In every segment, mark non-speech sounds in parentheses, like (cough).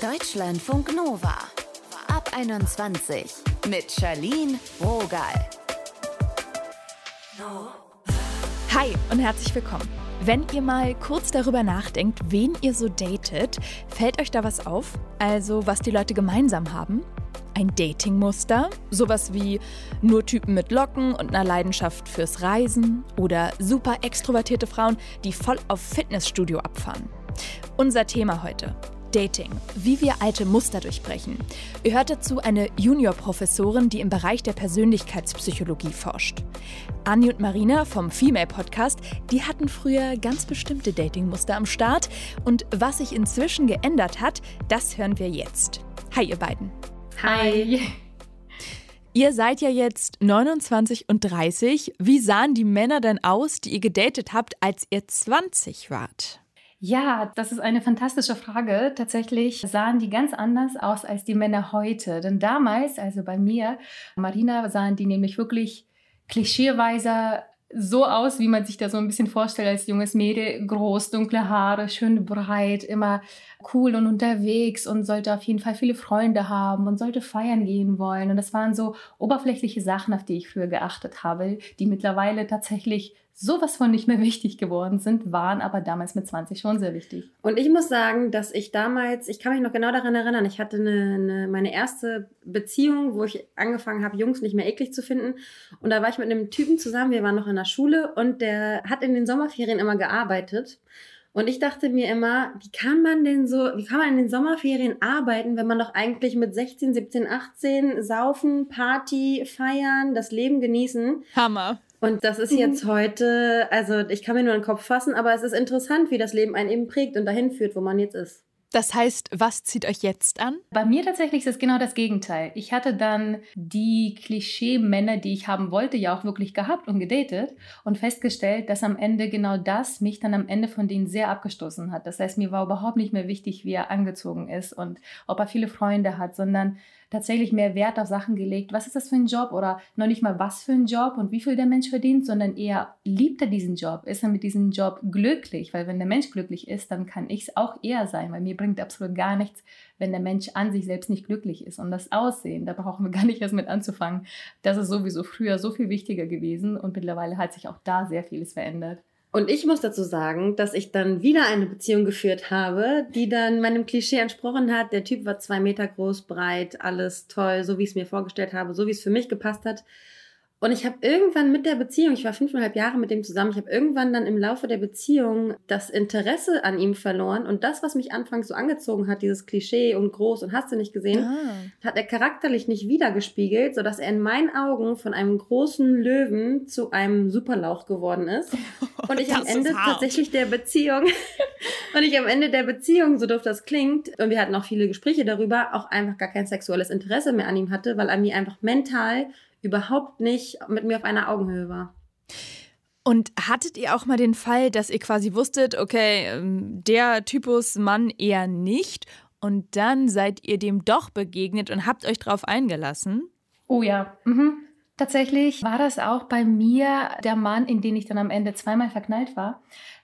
Deutschlandfunk Nova. Ab 21 mit Charlene Rogal. Hi und herzlich willkommen. Wenn ihr mal kurz darüber nachdenkt, wen ihr so datet, fällt euch da was auf? Also, was die Leute gemeinsam haben? Ein Datingmuster? Sowas wie nur Typen mit Locken und einer Leidenschaft fürs Reisen oder super extrovertierte Frauen, die voll auf Fitnessstudio abfahren. Unser Thema heute. Dating, wie wir alte Muster durchbrechen. Ihr hört dazu eine Juniorprofessorin, die im Bereich der Persönlichkeitspsychologie forscht. Anni und Marina vom Female Podcast, die hatten früher ganz bestimmte Datingmuster am Start und was sich inzwischen geändert hat, das hören wir jetzt. Hi ihr beiden. Hi. Ihr seid ja jetzt 29 und 30. Wie sahen die Männer denn aus, die ihr gedatet habt, als ihr 20 wart? Ja, das ist eine fantastische Frage. Tatsächlich sahen die ganz anders aus als die Männer heute. Denn damals, also bei mir, Marina, sahen die nämlich wirklich klischeeweise so aus, wie man sich da so ein bisschen vorstellt als junges Mädel. Groß, dunkle Haare, schön breit, immer cool und unterwegs und sollte auf jeden Fall viele Freunde haben und sollte feiern gehen wollen. Und das waren so oberflächliche Sachen, auf die ich früher geachtet habe, die mittlerweile tatsächlich sowas von nicht mehr (laughs) wichtig geworden sind, waren aber damals mit 20 schon sehr wichtig. Und ich muss sagen, dass ich damals, ich kann mich noch genau daran erinnern, ich hatte eine, eine meine erste Beziehung, wo ich angefangen habe, Jungs nicht mehr eklig zu finden. Und da war ich mit einem Typen zusammen, wir waren noch in der Schule und der hat in den Sommerferien immer gearbeitet. Und ich dachte mir immer, wie kann man denn so, wie kann man in den Sommerferien arbeiten, wenn man doch eigentlich mit 16, 17, 18 saufen, Party, feiern, das Leben genießen? Hammer. Und das ist jetzt mhm. heute, also ich kann mir nur den Kopf fassen, aber es ist interessant, wie das Leben einen eben prägt und dahin führt, wo man jetzt ist. Das heißt, was zieht euch jetzt an? Bei mir tatsächlich ist es genau das Gegenteil. Ich hatte dann die Klischee-Männer, die ich haben wollte, ja auch wirklich gehabt und gedatet und festgestellt, dass am Ende genau das mich dann am Ende von denen sehr abgestoßen hat. Das heißt, mir war überhaupt nicht mehr wichtig, wie er angezogen ist und ob er viele Freunde hat, sondern tatsächlich mehr Wert auf Sachen gelegt. Was ist das für ein Job oder noch nicht mal was für ein Job und wie viel der Mensch verdient, sondern eher liebt er diesen Job, ist er mit diesem Job glücklich, weil wenn der Mensch glücklich ist, dann kann ich es auch eher sein, weil mir bringt absolut gar nichts, wenn der Mensch an sich selbst nicht glücklich ist. Und das Aussehen, da brauchen wir (laughs) gar nicht erst mit anzufangen. Das ist sowieso früher so viel wichtiger gewesen und mittlerweile hat sich auch da sehr vieles verändert. Und ich muss dazu sagen, dass ich dann wieder eine Beziehung geführt habe, die dann meinem Klischee entsprochen hat. Der Typ war zwei Meter groß, breit, alles toll, so wie ich es mir vorgestellt habe, so wie es für mich gepasst hat. Und ich habe irgendwann mit der Beziehung, ich war fünfeinhalb Jahre mit dem zusammen, ich habe irgendwann dann im Laufe der Beziehung das Interesse an ihm verloren. Und das, was mich anfangs so angezogen hat, dieses Klischee und groß und hast du nicht gesehen, ah. hat er charakterlich nicht wiedergespiegelt, sodass er in meinen Augen von einem großen Löwen zu einem Superlauch geworden ist. (laughs) Und ich am Ende tatsächlich der Beziehung, (laughs) und ich am Ende der Beziehung, so doof das klingt, und wir hatten auch viele Gespräche darüber, auch einfach gar kein sexuelles Interesse mehr an ihm hatte, weil er mir einfach mental überhaupt nicht mit mir auf einer Augenhöhe war. Und hattet ihr auch mal den Fall, dass ihr quasi wusstet, okay, ähm, der Typus Mann eher nicht und dann seid ihr dem doch begegnet und habt euch drauf eingelassen? Oh ja. Mhm. Tatsächlich war das auch bei mir der Mann, in den ich dann am Ende zweimal verknallt war.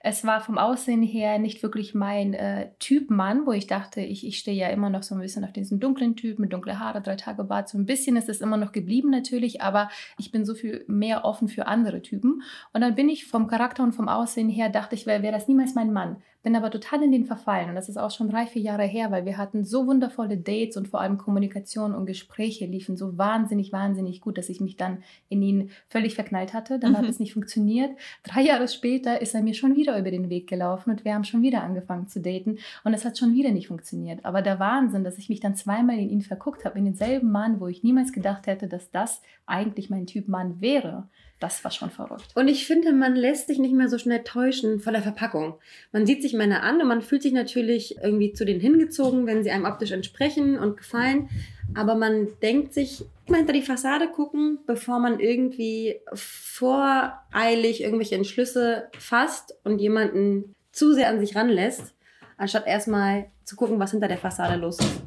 Es war vom Aussehen her nicht wirklich mein äh, Typ Mann, wo ich dachte, ich, ich stehe ja immer noch so ein bisschen auf diesen dunklen Typ mit dunkle Haare, drei Tage Bart. So ein bisschen ist es immer noch geblieben natürlich, aber ich bin so viel mehr offen für andere Typen. Und dann bin ich vom Charakter und vom Aussehen her, dachte ich, wäre wär das niemals mein Mann. Bin aber total in den verfallen und das ist auch schon drei, vier Jahre her, weil wir hatten so wundervolle Dates und vor allem Kommunikation und Gespräche liefen so wahnsinnig, wahnsinnig gut, dass ich mich dann in ihn völlig verknallt hatte. Dann mhm. hat es nicht funktioniert. Drei Jahre später ist er mir schon wieder über den Weg gelaufen und wir haben schon wieder angefangen zu daten und es hat schon wieder nicht funktioniert. Aber der Wahnsinn, dass ich mich dann zweimal in ihn verguckt habe, in denselben Mann, wo ich niemals gedacht hätte, dass das eigentlich mein Typ Mann wäre. Das war schon verrückt. Und ich finde, man lässt sich nicht mehr so schnell täuschen von der Verpackung. Man sieht sich Männer an und man fühlt sich natürlich irgendwie zu denen hingezogen, wenn sie einem optisch entsprechen und gefallen. Aber man denkt sich, mal hinter die Fassade gucken, bevor man irgendwie voreilig irgendwelche Entschlüsse fasst und jemanden zu sehr an sich ranlässt, anstatt erstmal zu gucken, was hinter der Fassade los ist.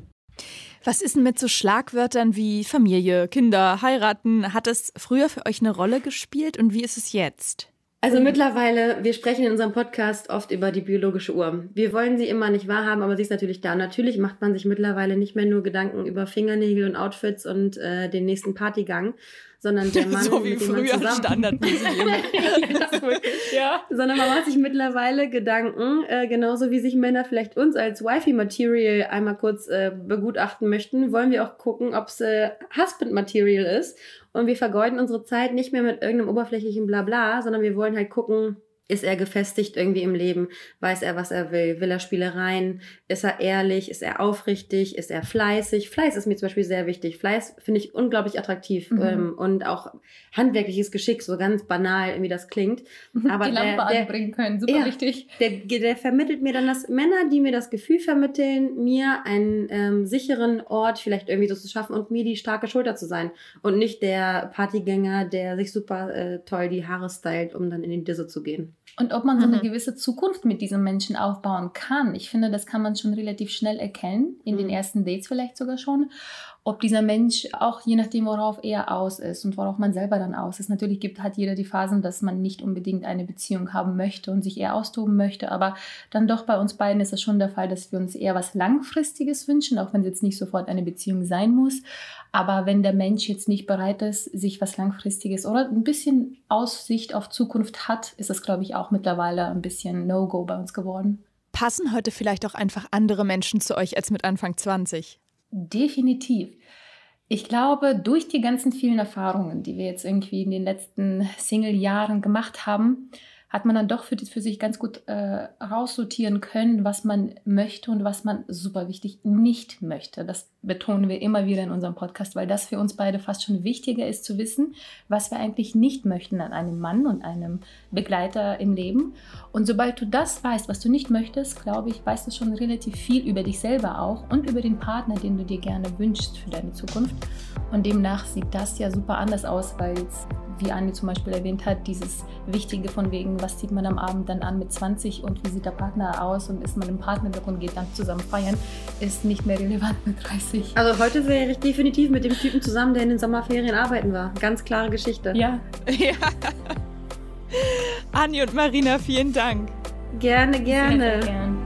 Was ist denn mit so Schlagwörtern wie Familie, Kinder, heiraten? Hat es früher für euch eine Rolle gespielt und wie ist es jetzt? Also mittlerweile, wir sprechen in unserem Podcast oft über die biologische Uhr. Wir wollen sie immer nicht wahrhaben, aber sie ist natürlich da. Natürlich macht man sich mittlerweile nicht mehr nur Gedanken über Fingernägel und Outfits und äh, den nächsten Partygang, sondern der (laughs) Mann, so wie mit dem früher man zusammen... (laughs) ja. sondern man macht sich mittlerweile Gedanken, äh, genauso wie sich Männer vielleicht uns als Wifi-Material einmal kurz äh, begutachten möchten, wollen wir auch gucken, ob es äh, Husband-Material ist. Und wir vergeuden unsere Zeit nicht mehr mit irgendeinem oberflächlichen Blabla, sondern wir wollen halt gucken, ist er gefestigt irgendwie im Leben? Weiß er, was er will? Will er Spielereien? Ist er ehrlich? Ist er aufrichtig? Ist er fleißig? Fleiß ist mir zum Beispiel sehr wichtig. Fleiß finde ich unglaublich attraktiv Mhm. ähm, und auch handwerkliches Geschick, so ganz banal, wie das klingt. Aber die Lampe der, der, anbringen können, super Ja. wichtig. der, der vermittelt mir dann das, Männer, die mir das Gefühl vermitteln, mir einen ähm, sicheren Ort vielleicht irgendwie so zu schaffen und mir die starke Schulter zu sein. Und nicht der Partygänger, der sich super äh, toll die Haare stylt, um dann in den Disse zu gehen. Und ob man so eine Mhm. gewisse Zukunft mit diesem Menschen aufbauen kann. Ich finde, das kann man schon relativ schnell erkennen, in den Mhm. ersten Dates vielleicht sogar schon. Ob dieser Mensch auch je nachdem, worauf er aus ist und worauf man selber dann aus ist. Natürlich gibt, hat jeder die Phasen, dass man nicht unbedingt eine Beziehung haben möchte und sich eher austoben möchte. Aber dann doch bei uns beiden ist es schon der Fall, dass wir uns eher was Langfristiges wünschen, auch wenn es jetzt nicht sofort eine Beziehung sein muss. Aber wenn der Mensch jetzt nicht bereit ist, sich was Langfristiges oder ein bisschen Aussicht auf Zukunft hat, ist das, glaube ich, auch mittlerweile ein bisschen No-Go bei uns geworden. Passen heute vielleicht auch einfach andere Menschen zu euch als mit Anfang 20? Definitiv. Ich glaube, durch die ganzen vielen Erfahrungen, die wir jetzt irgendwie in den letzten Single-Jahren gemacht haben, hat man dann doch für, für sich ganz gut äh, raussortieren können, was man möchte und was man super wichtig nicht möchte. Das betonen wir immer wieder in unserem Podcast, weil das für uns beide fast schon wichtiger ist zu wissen, was wir eigentlich nicht möchten an einem Mann und einem Begleiter im Leben. Und sobald du das weißt, was du nicht möchtest, glaube ich, weißt du schon relativ viel über dich selber auch und über den Partner, den du dir gerne wünschst für deine Zukunft. Und demnach sieht das ja super anders aus, weil jetzt, wie Anni zum Beispiel erwähnt hat, dieses Wichtige von wegen, was zieht man am Abend dann an mit 20 und wie sieht der Partner aus und ist man im Partner und geht dann zusammen feiern, ist nicht mehr relevant mit 30. Also heute wäre ich definitiv mit dem Typen zusammen, der in den Sommerferien arbeiten war. Ganz klare Geschichte. Ja, Ja. Anni und Marina, vielen Dank. Gerne, sehr, gerne. sehr gern.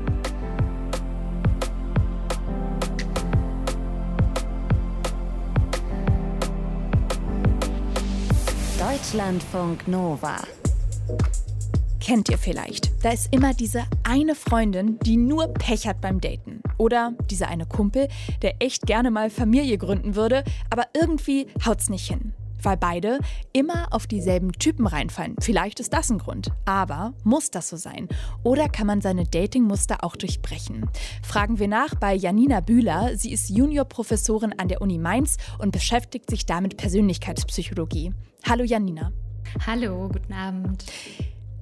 Deutschlandfunk Nova. Kennt ihr vielleicht? Da ist immer diese eine Freundin, die nur Pech hat beim Daten. Oder dieser eine Kumpel, der echt gerne mal Familie gründen würde, aber irgendwie haut's nicht hin. Weil beide immer auf dieselben Typen reinfallen. Vielleicht ist das ein Grund. Aber muss das so sein? Oder kann man seine Datingmuster auch durchbrechen? Fragen wir nach bei Janina Bühler. Sie ist Juniorprofessorin an der Uni Mainz und beschäftigt sich damit Persönlichkeitspsychologie. Hallo Janina. Hallo, guten Abend.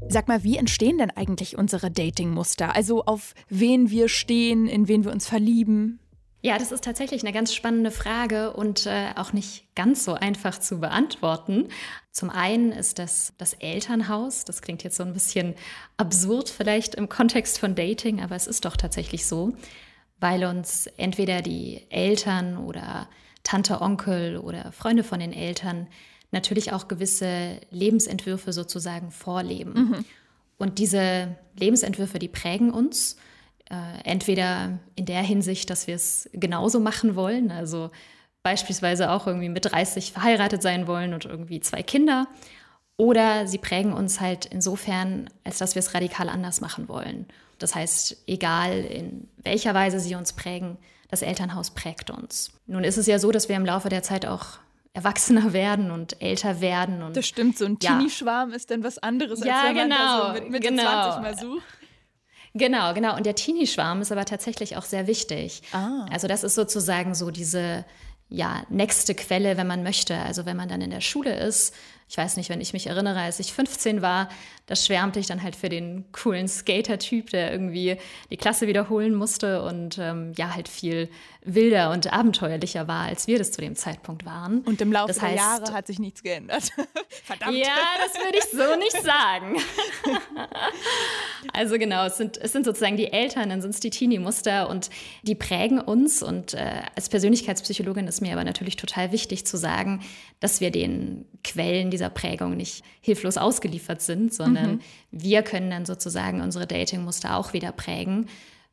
Sag mal, wie entstehen denn eigentlich unsere Datingmuster? Also auf wen wir stehen, in wen wir uns verlieben? Ja, das ist tatsächlich eine ganz spannende Frage und äh, auch nicht ganz so einfach zu beantworten. Zum einen ist das das Elternhaus. Das klingt jetzt so ein bisschen absurd vielleicht im Kontext von Dating, aber es ist doch tatsächlich so, weil uns entweder die Eltern oder Tante, Onkel oder Freunde von den Eltern natürlich auch gewisse Lebensentwürfe sozusagen vorleben. Und diese Lebensentwürfe, die prägen uns. Äh, entweder in der Hinsicht, dass wir es genauso machen wollen, also beispielsweise auch irgendwie mit 30 verheiratet sein wollen und irgendwie zwei Kinder. Oder sie prägen uns halt insofern, als dass wir es radikal anders machen wollen. Das heißt, egal in welcher Weise sie uns prägen, das Elternhaus prägt uns. Nun ist es ja so, dass wir im Laufe der Zeit auch erwachsener (laughs) werden und älter werden. Und Das stimmt, so ein Ja. Teenie-Schwarm ist dann was anderes, Ja, als wenn man da genau, so mit Mitte genau. 20 mal sucht. Genau, genau. Und der Teenie-Schwarm ist aber tatsächlich auch sehr wichtig. Ah. Also das ist sozusagen so diese ja, nächste Quelle, wenn man möchte. Also wenn man dann in der Schule ist, ich weiß nicht, wenn ich mich erinnere, als ich 15 war, da schwärmte ich dann halt für den coolen Skater-Typ, der irgendwie die Klasse wiederholen musste und ähm, ja, halt viel wilder und abenteuerlicher war, als wir das zu dem Zeitpunkt waren. Und im Laufe Das der heißt- Jahre hat sich nichts geändert. (laughs) Verdammt. Ja, das würde ich so nicht (laughs) sagen. also genau, es sind, es sind sozusagen die Eltern, dann sind es die Teenie-Muster und die prägen uns. Und äh, als Persönlichkeitspsychologin ist mir aber natürlich total wichtig zu sagen, dass wir den Quellen dieser dieser Prägung nicht hilflos ausgeliefert sind, sondern mhm. wir können dann sozusagen unsere Datingmuster auch wieder prägen.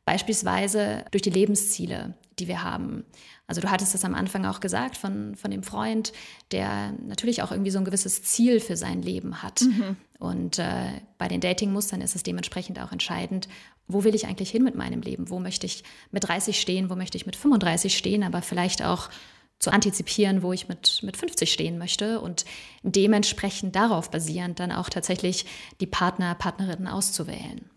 Beispielsweise durch die Lebensziele, die wir haben. Also du hattest es am Anfang auch gesagt von, von dem Freund, der natürlich auch irgendwie so ein gewisses Ziel für sein Leben hat. Mhm. Und äh, bei den Datingmustern ist es dementsprechend auch entscheidend, wo will ich eigentlich hin mit meinem Leben? Wo möchte ich mit 30 stehen? Wo möchte ich mit 35 stehen? Aber vielleicht auch zu antizipieren, wo ich mit, mit 50 stehen möchte und dementsprechend darauf basierend dann auch tatsächlich die Partner, Partnerinnen auszuwählen.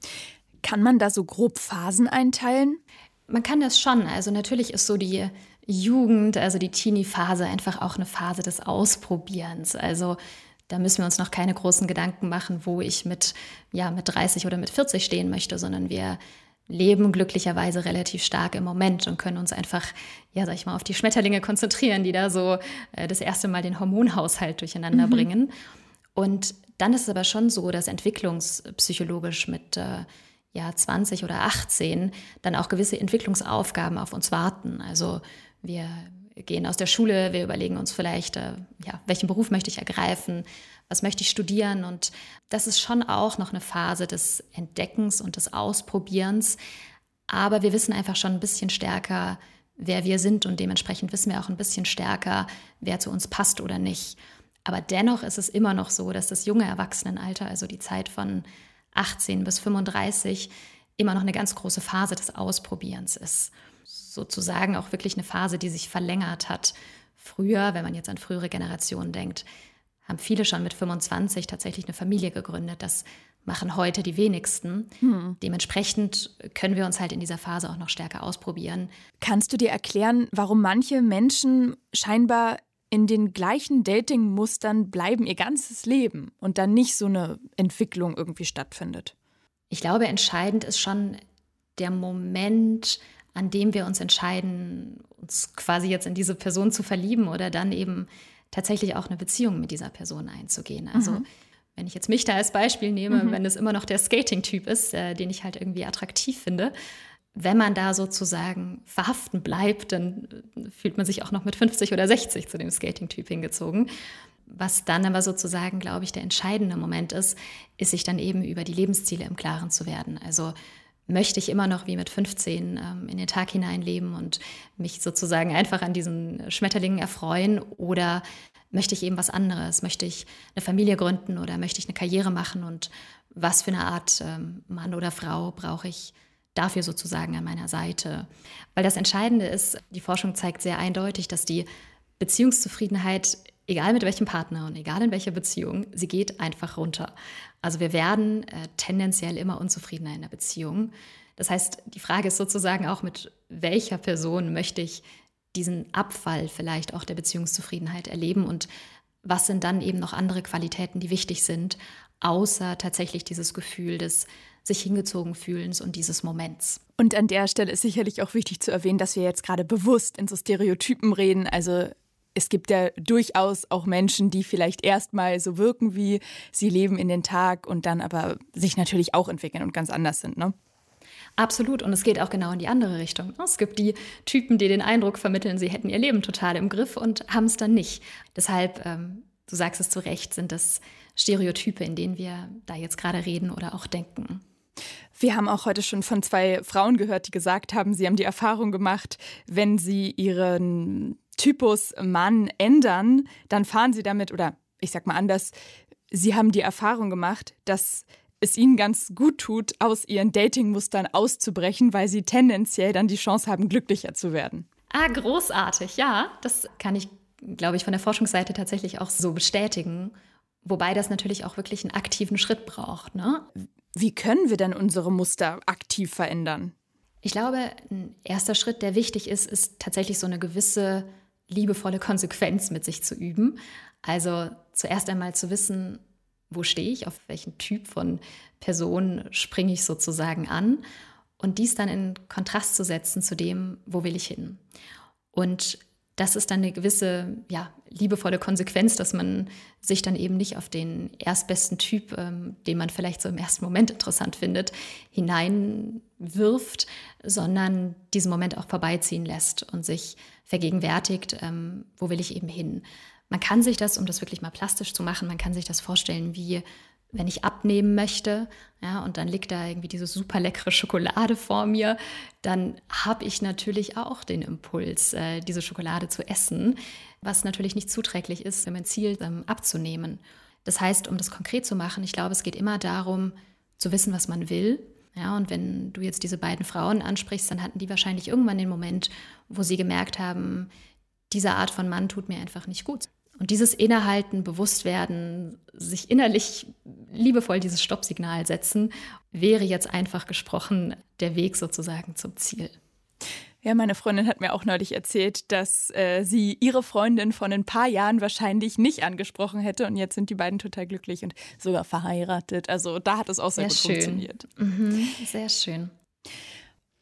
Kann man da so grob Phasen einteilen? Man kann das schon. Also natürlich ist so die Jugend, also die Teenie-Phase einfach auch eine Phase des Ausprobierens. Also da müssen wir uns noch keine großen Gedanken machen, wo ich mit, ja, mit 30 oder mit 40 stehen möchte, sondern wir leben glücklicherweise relativ stark im Moment und können uns einfach, ja, sag ich mal, auf die Schmetterlinge konzentrieren, die da so äh, das erste Mal den Hormonhaushalt durcheinander mhm. bringen. Und dann ist es aber schon so, dass entwicklungspsychologisch mit äh, ja, 20 oder 18 dann auch gewisse Entwicklungsaufgaben auf uns warten. Also wir gehen aus der Schule, wir überlegen uns vielleicht, äh, ja, welchen Beruf möchte ich ergreifen, was möchte ich studieren. Und das ist schon auch noch eine Phase des Entdeckens und des Ausprobierens. Aber wir wissen einfach schon ein bisschen stärker, wer wir sind und dementsprechend wissen wir auch ein bisschen stärker, wer zu uns passt oder nicht. Aber dennoch ist es immer noch so, dass das junge Erwachsenenalter, also die Zeit von 18 bis 35, immer noch eine ganz große Phase des Ausprobierens ist. Sozusagen auch wirklich eine Phase, die sich verlängert hat. Früher, wenn man jetzt an frühere Generationen denkt, haben viele schon mit 25 tatsächlich eine Familie gegründet. Das machen heute die wenigsten. Hm. Dementsprechend können wir uns halt in dieser Phase auch noch stärker ausprobieren. Kannst du dir erklären, warum manche Menschen scheinbar in den gleichen Dating-Mustern bleiben ihr ganzes Leben und dann nicht so eine Entwicklung irgendwie stattfindet? Ich glaube, entscheidend ist schon der Moment, an dem wir uns entscheiden, uns quasi jetzt in diese Person zu verlieben oder dann eben tatsächlich auch eine Beziehung mit dieser Person einzugehen. Also mhm. wenn ich jetzt mich da als Beispiel nehme, mhm. wenn es immer noch der Skating-Typ ist, äh, den ich halt irgendwie attraktiv finde, wenn man da sozusagen verhaften bleibt, dann äh, fühlt man sich auch noch mit 50 oder 60 zu dem Skating-Typ hingezogen. Was dann aber sozusagen, glaube ich, der entscheidende Moment ist, ist sich dann eben über die Lebensziele im Klaren zu werden. Also möchte ich immer noch wie mit 15 ähm, in den Tag hineinleben und mich sozusagen einfach an diesen Schmetterlingen erfreuen oder möchte ich eben was anderes? Möchte ich eine Familie gründen oder möchte ich eine Karriere machen und was für eine Art ähm, Mann oder Frau brauche ich dafür sozusagen an meiner Seite? Weil das Entscheidende ist, die Forschung zeigt sehr eindeutig, dass die Beziehungszufriedenheit egal mit welchem Partner und egal in welcher Beziehung, sie geht einfach runter. Also wir werden äh, tendenziell immer unzufriedener in der Beziehung. Das heißt, die Frage ist sozusagen auch, mit welcher Person möchte ich diesen Abfall vielleicht auch der Beziehungszufriedenheit erleben und was sind dann eben noch andere Qualitäten, die wichtig sind, außer tatsächlich dieses Gefühl des sich hingezogen fühlens und dieses Moments. Und an der Stelle ist sicherlich auch wichtig zu erwähnen, dass wir jetzt gerade bewusst in so Stereotypen reden. Also es gibt ja durchaus auch Menschen, die vielleicht erstmal so wirken wie sie leben in den Tag und dann aber sich natürlich auch entwickeln und ganz anders sind, ne? Absolut. Und es geht auch genau in die andere Richtung. Es gibt die Typen, die den Eindruck vermitteln, sie hätten ihr Leben total im Griff und haben es dann nicht. Deshalb, ähm, du sagst es zu Recht, sind das Stereotype, in denen wir da jetzt gerade reden oder auch denken. Wir haben auch heute schon von zwei Frauen gehört, die gesagt haben, sie haben die Erfahrung gemacht, wenn sie ihren Typus Mann ändern, dann fahren sie damit, oder ich sag mal anders, sie haben die Erfahrung gemacht, dass es ihnen ganz gut tut, aus ihren Datingmustern auszubrechen, weil sie tendenziell dann die Chance haben, glücklicher zu werden. Ah, großartig, ja. Das kann ich, glaube ich, von der Forschungsseite tatsächlich auch so bestätigen. Wobei das natürlich auch wirklich einen aktiven Schritt braucht. Ne? Wie können wir denn unsere Muster aktiv verändern? Ich glaube, ein erster Schritt, der wichtig ist, ist tatsächlich so eine gewisse liebevolle Konsequenz mit sich zu üben. Also zuerst einmal zu wissen, wo stehe ich, auf welchen Typ von Person springe ich sozusagen an und dies dann in Kontrast zu setzen zu dem, wo will ich hin. Und das ist dann eine gewisse, ja, liebevolle Konsequenz, dass man sich dann eben nicht auf den erstbesten Typ, ähm, den man vielleicht so im ersten Moment interessant findet, hineinwirft, sondern diesen Moment auch vorbeiziehen lässt und sich vergegenwärtigt, ähm, wo will ich eben hin. Man kann sich das, um das wirklich mal plastisch zu machen, man kann sich das vorstellen wie wenn ich abnehmen möchte, ja, und dann liegt da irgendwie diese super leckere Schokolade vor mir, dann habe ich natürlich auch den Impuls, äh, diese Schokolade zu essen, was natürlich nicht zuträglich ist, wenn mein Ziel ähm, abzunehmen. Das heißt, um das konkret zu machen, ich glaube, es geht immer darum, zu wissen, was man will. Ja, und wenn du jetzt diese beiden Frauen ansprichst, dann hatten die wahrscheinlich irgendwann den Moment, wo sie gemerkt haben, diese Art von Mann tut mir einfach nicht gut. Und dieses Innehalten, Bewusstwerden, sich innerlich liebevoll dieses Stoppsignal setzen, wäre jetzt einfach gesprochen der Weg sozusagen zum Ziel. Ja, meine Freundin hat mir auch neulich erzählt, dass äh, sie ihre Freundin von ein paar Jahren wahrscheinlich nicht angesprochen hätte und jetzt sind die beiden total glücklich und sogar verheiratet. Also da hat es auch sehr, sehr gut schön. funktioniert. Mhm, sehr schön.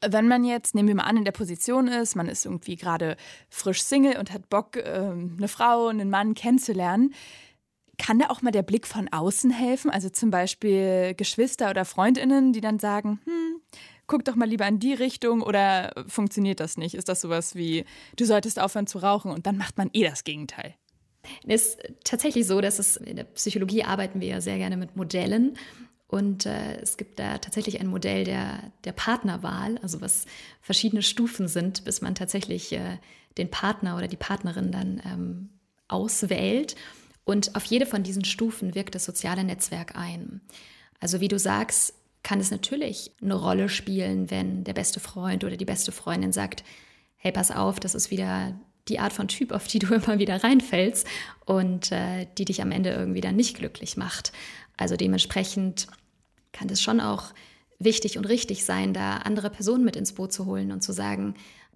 Wenn man jetzt, nehmen wir mal an, in der Position ist, man ist irgendwie gerade frisch Single und hat Bock, ähm, eine Frau, einen Mann kennenzulernen, kann da auch mal der Blick von außen helfen? Also zum Beispiel Geschwister oder Freundinnen, die dann sagen, hm, guck doch mal lieber in die Richtung oder funktioniert das nicht? Ist das sowas wie, du solltest aufhören zu rauchen und dann macht man eh das Gegenteil? Es ist tatsächlich so, dass es in der Psychologie arbeiten wir ja sehr gerne mit Modellen. Und äh, es gibt da tatsächlich ein Modell der, der Partnerwahl, also was verschiedene Stufen sind, bis man tatsächlich äh, den Partner oder die Partnerin dann ähm, auswählt. Und auf jede von diesen Stufen wirkt das soziale Netzwerk ein. Also wie du sagst, kann es natürlich eine Rolle spielen, wenn der beste Freund oder die beste Freundin sagt, hey, pass auf, das ist wieder die Art von Typ, auf die du (laughs) immer wieder reinfällst und äh, die dich am Ende irgendwie dann nicht glücklich macht. Also dementsprechend kann es schon auch wichtig und richtig sein, da andere Personen mit ins Boot zu holen und zu sagen,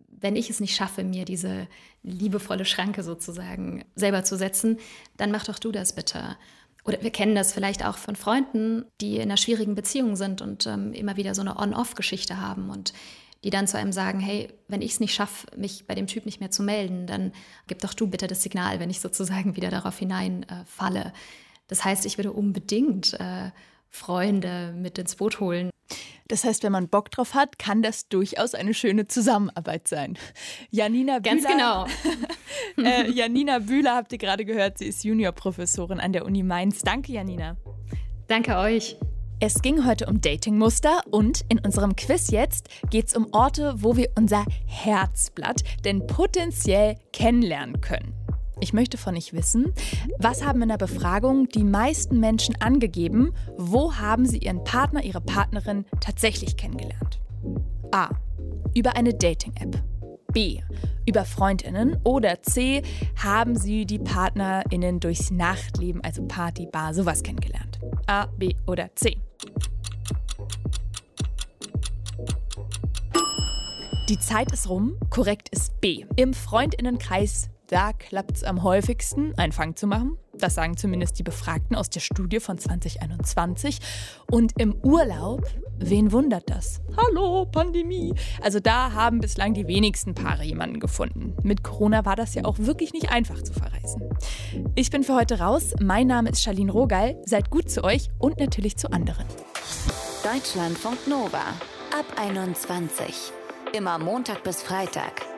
wenn ich es nicht schaffe, mir diese liebevolle Schranke sozusagen selber zu setzen, dann mach doch du das bitte. Oder wir kennen das vielleicht auch von Freunden, die in einer schwierigen Beziehung sind und ähm, immer wieder so eine On-Off-Geschichte haben und die dann zu einem sagen, hey, wenn ich es nicht schaffe, mich bei dem Typ nicht mehr zu melden, dann gib doch du bitte das Signal, wenn ich sozusagen (laughs) wieder darauf hineinfalle. Äh, das heißt, ich würde unbedingt äh, Freunde mit ins Boot holen. Das heißt, wenn man Bock drauf hat, kann das durchaus eine schöne Zusammenarbeit sein. Janina Bühler, Ganz genau. (laughs) äh, Janina Bühler habt ihr gerade gehört, sie ist Juniorprofessorin an der Uni Mainz. Danke, Janina. Danke euch. Es ging heute um Datingmuster und in unserem Quiz jetzt geht es um Orte, wo wir unser Herzblatt denn potenziell kennenlernen können. Ich möchte von euch wissen, was haben in der Befragung die meisten Menschen angegeben, wo haben sie ihren Partner, ihre Partnerin tatsächlich kennengelernt? A. Über eine Dating-App. B. Über Freundinnen. Oder C. Haben sie die PartnerInnen durchs Nachtleben, also Party, Bar, sowas kennengelernt? A, B oder C? Die Zeit ist rum. Korrekt ist B. Im Freundinnenkreis da klappt es am häufigsten, einen Fang zu machen. Das sagen zumindest die Befragten aus der Studie von 2021. Und im Urlaub, wen wundert das? Hallo, Pandemie. Also da haben bislang die wenigsten Paare jemanden gefunden. Mit Corona war das ja auch wirklich nicht einfach zu verreisen. Ich bin für heute raus. Mein Name ist Charlene Rogal. Seid gut zu euch und natürlich zu anderen. Deutschlandfunk Nova ab 21. Immer Montag bis Freitag